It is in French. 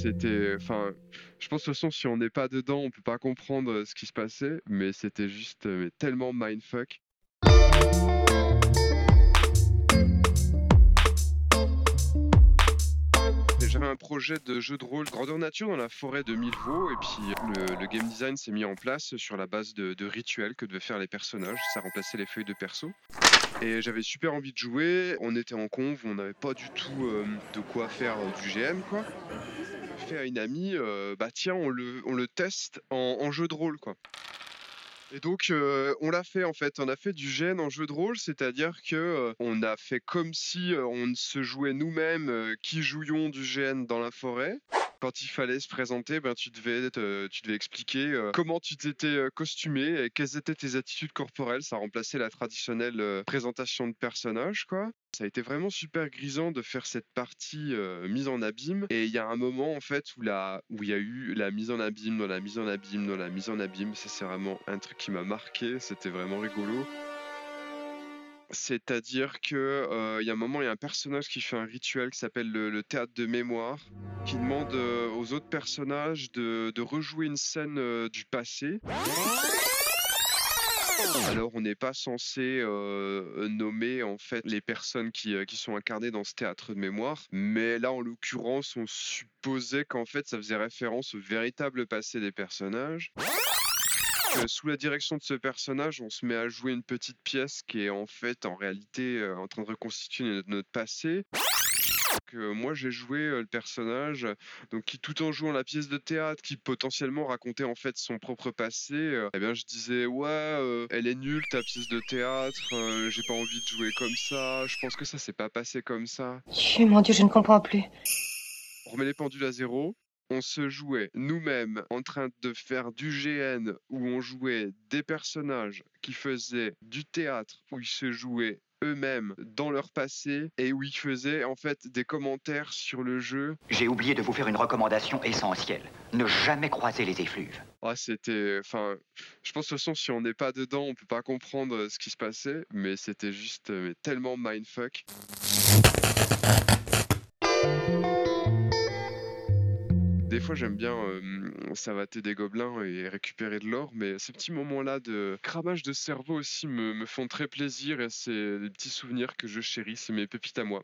c'était. Enfin, je pense de toute façon, si on n'est pas dedans, on peut pas comprendre euh, ce qui se passait, mais c'était juste euh, mais tellement mindfuck. J'avais un projet de jeu de rôle grandeur nature dans la forêt de Milvaux, et puis le, le game design s'est mis en place sur la base de rituels que devaient faire les personnages. Ça remplaçait les feuilles de perso. Et j'avais super envie de jouer. On était en conv, on n'avait pas du tout euh, de quoi faire euh, du GM, quoi. Fait à une amie, euh, bah tiens, on le, on le teste en, jeu de rôle, quoi. Et donc, on l'a fait en fait. On a fait du GN en jeu de rôle, c'est-à-dire que on a fait comme si on se jouait nous-mêmes, qui jouions du GN dans la forêt. Quand il fallait se présenter, ben, tu, devais tu devais expliquer euh, comment tu t'étais euh, costumé et quelles étaient tes attitudes corporelles. Ça remplaçait la traditionnelle euh, présentation de personnage, quoi. Ça a été vraiment super grisant de faire cette partie mise en abîme. Et il y a un moment en fait où où il y a eu la mise en abîme, dans la mise en abîme, dans la mise en abîme. C'est vraiment un truc qui m'a marqué. C'était vraiment rigolo. C'est-à-dire que euh, il y a un moment, il y a un personnage qui fait un rituel qui s'appelle le, théâtre de mémoire, qui demande euh, aux autres personnages de, rejouer une scène euh, du passé. Alors, on n'est pas censé nommer en fait les personnes qui sont incarnées dans ce théâtre de mémoire, mais là, en l'occurrence, on supposait qu'en fait, ça faisait référence au véritable passé des personnages. Euh, sous la direction de ce personnage, on se met à jouer une petite pièce qui est en fait, en réalité, euh, en train de reconstituer notre, notre passé. Que moi j'ai joué euh, le personnage, donc qui tout en jouant la pièce de théâtre, qui potentiellement racontait en fait son propre passé, euh, eh bien je disais ouais, euh, elle est nulle ta pièce de théâtre, euh, j'ai pas envie de jouer comme ça, je pense que ça s'est pas passé comme ça. Mon Dieu, je ne comprends plus. On remet les pendules à zéro. On se jouait nous-mêmes en train de faire du GN où on jouait des personnages qui faisaient du théâtre où ils se jouaient eux-mêmes dans leur passé et où ils faisaient en fait des commentaires sur le jeu. J'ai oublié de vous faire une recommandation essentielle. Ne jamais croiser les effluves. Ah, c'était. Enfin, je pense de toute façon, si on n'est pas dedans, on peut pas comprendre euh, ce qui se passait, mais c'était juste euh, mais tellement mindfuck. Des fois, j'aime bien savater des gobelins et récupérer de l'or, mais ces petits moments-là de cramage de cerveau aussi me, me font très plaisir et c'est des petits souvenirs que je chéris, c'est mes pépites à moi.